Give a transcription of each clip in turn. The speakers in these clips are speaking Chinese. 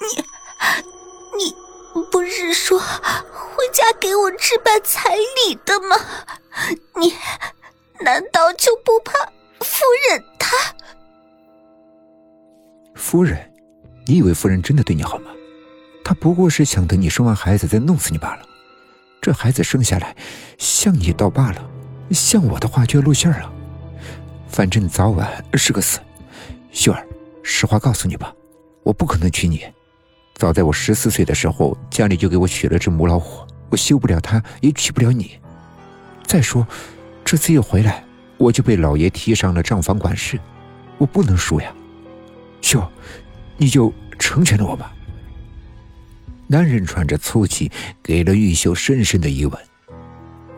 你你不是说回家给我置办彩礼的吗？你难道就不怕夫人她？夫人，你以为夫人真的对你好吗？她不过是想等你生完孩子再弄死你罢了。这孩子生下来像你倒罢了，像我的话就要露馅了。反正早晚是个死。秀儿，实话告诉你吧，我不可能娶你。早在我十四岁的时候，家里就给我娶了只母老虎，我休不了她，也娶不了你。再说，这次又回来，我就被老爷提上了账房管事，我不能输呀。秀，你就成全了我吧。男人喘着粗气，给了玉秀深深的一吻。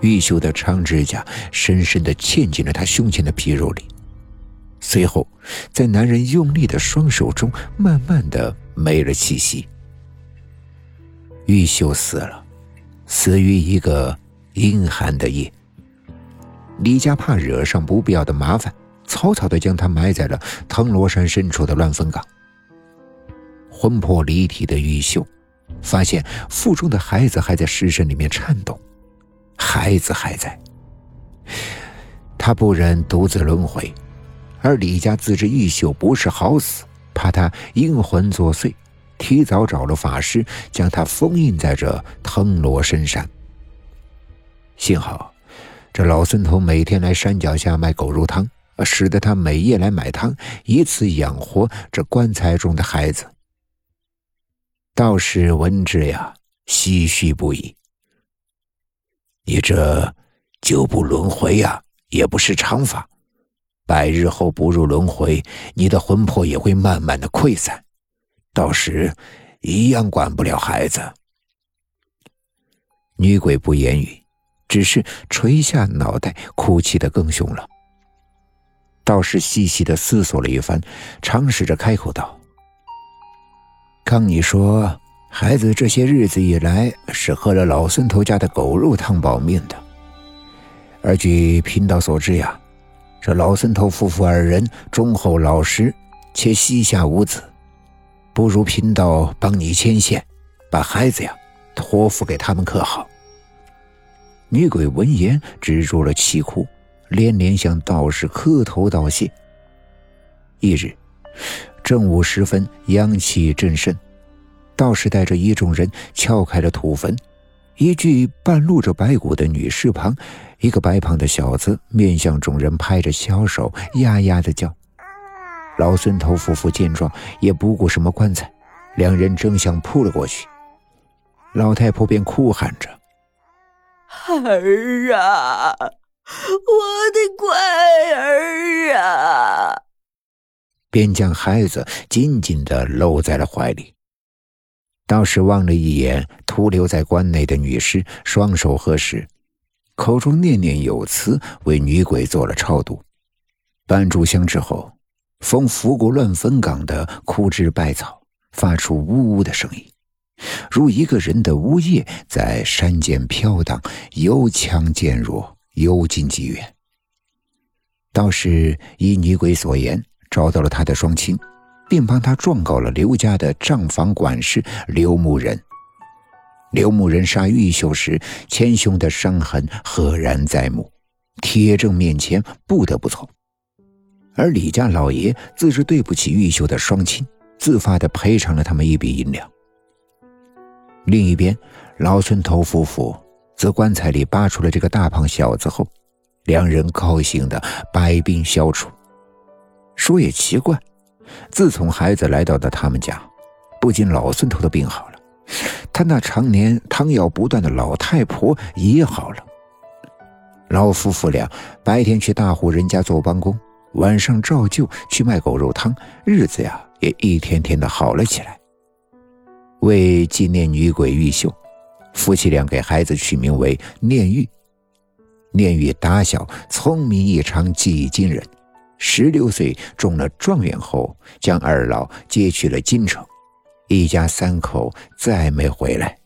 玉秀的长指甲深深的嵌进了他胸前的皮肉里，随后，在男人用力的双手中，慢慢的没了气息。玉秀死了，死于一个阴寒的夜。李家怕惹上不必要的麻烦，草草的将他埋在了藤罗山深处的乱坟岗。魂魄离体的玉秀，发现腹中的孩子还在尸身里面颤动。孩子还在，他不忍独自轮回，而李家自知玉秀不是好死，怕他阴魂作祟，提早找了法师，将他封印在这藤罗深山。幸好，这老孙头每天来山脚下卖狗肉汤，使得他每夜来买汤，以此养活这棺材中的孩子。道士闻之呀，唏嘘不已。你这九不轮回呀，也不是常法。百日后不入轮回，你的魂魄也会慢慢的溃散，到时一样管不了孩子。女鬼不言语，只是垂下脑袋，哭泣的更凶了。道士细细的思索了一番，尝试着开口道：“刚你说。”孩子这些日子以来是喝了老孙头家的狗肉汤保命的，而据贫道所知呀，这老孙头夫妇二人忠厚老实，且膝下无子，不如贫道帮你牵线，把孩子呀托付给他们可好？女鬼闻言止住了啼哭，连连向道士磕头道谢。一日正午时分，阳气正盛。道士带着一众人撬开了土坟，一具半露着白骨的女尸旁，一个白胖的小子面向众人拍着小手，呀呀的叫。老孙头夫妇见状，也不顾什么棺材，两人争相扑了过去。老太婆便哭喊着：“儿啊，我的乖儿啊！”便将孩子紧紧的搂在了怀里。道士望了一眼徒留在棺内的女尸，双手合十，口中念念有词，为女鬼做了超度。半炷香之后，风拂过乱坟岗的枯枝败草，发出呜呜的声音，如一个人的呜咽在山间飘荡，由强渐弱，由近及远。道士依女鬼所言，找到了他的双亲。并帮他状告了刘家的账房管事刘牧人。刘牧人杀玉秀时，前胸的伤痕赫然在目，铁证面前不得不从。而李家老爷自知对不起玉秀的双亲，自发的赔偿了他们一笔银两。另一边，老孙头夫妇自棺材里扒出了这个大胖小子后，两人高兴的百病消除。说也奇怪。自从孩子来到了他们家，不仅老孙头的病好了，他那常年汤药不断的老太婆也好了。老夫妇俩白天去大户人家做帮工，晚上照旧去卖狗肉汤，日子呀也一天天的好了起来。为纪念女鬼玉秀，夫妻俩给孩子取名为念玉。念玉打小聪明异常，技艺惊人。十六岁中了状元后，将二老接去了京城，一家三口再没回来。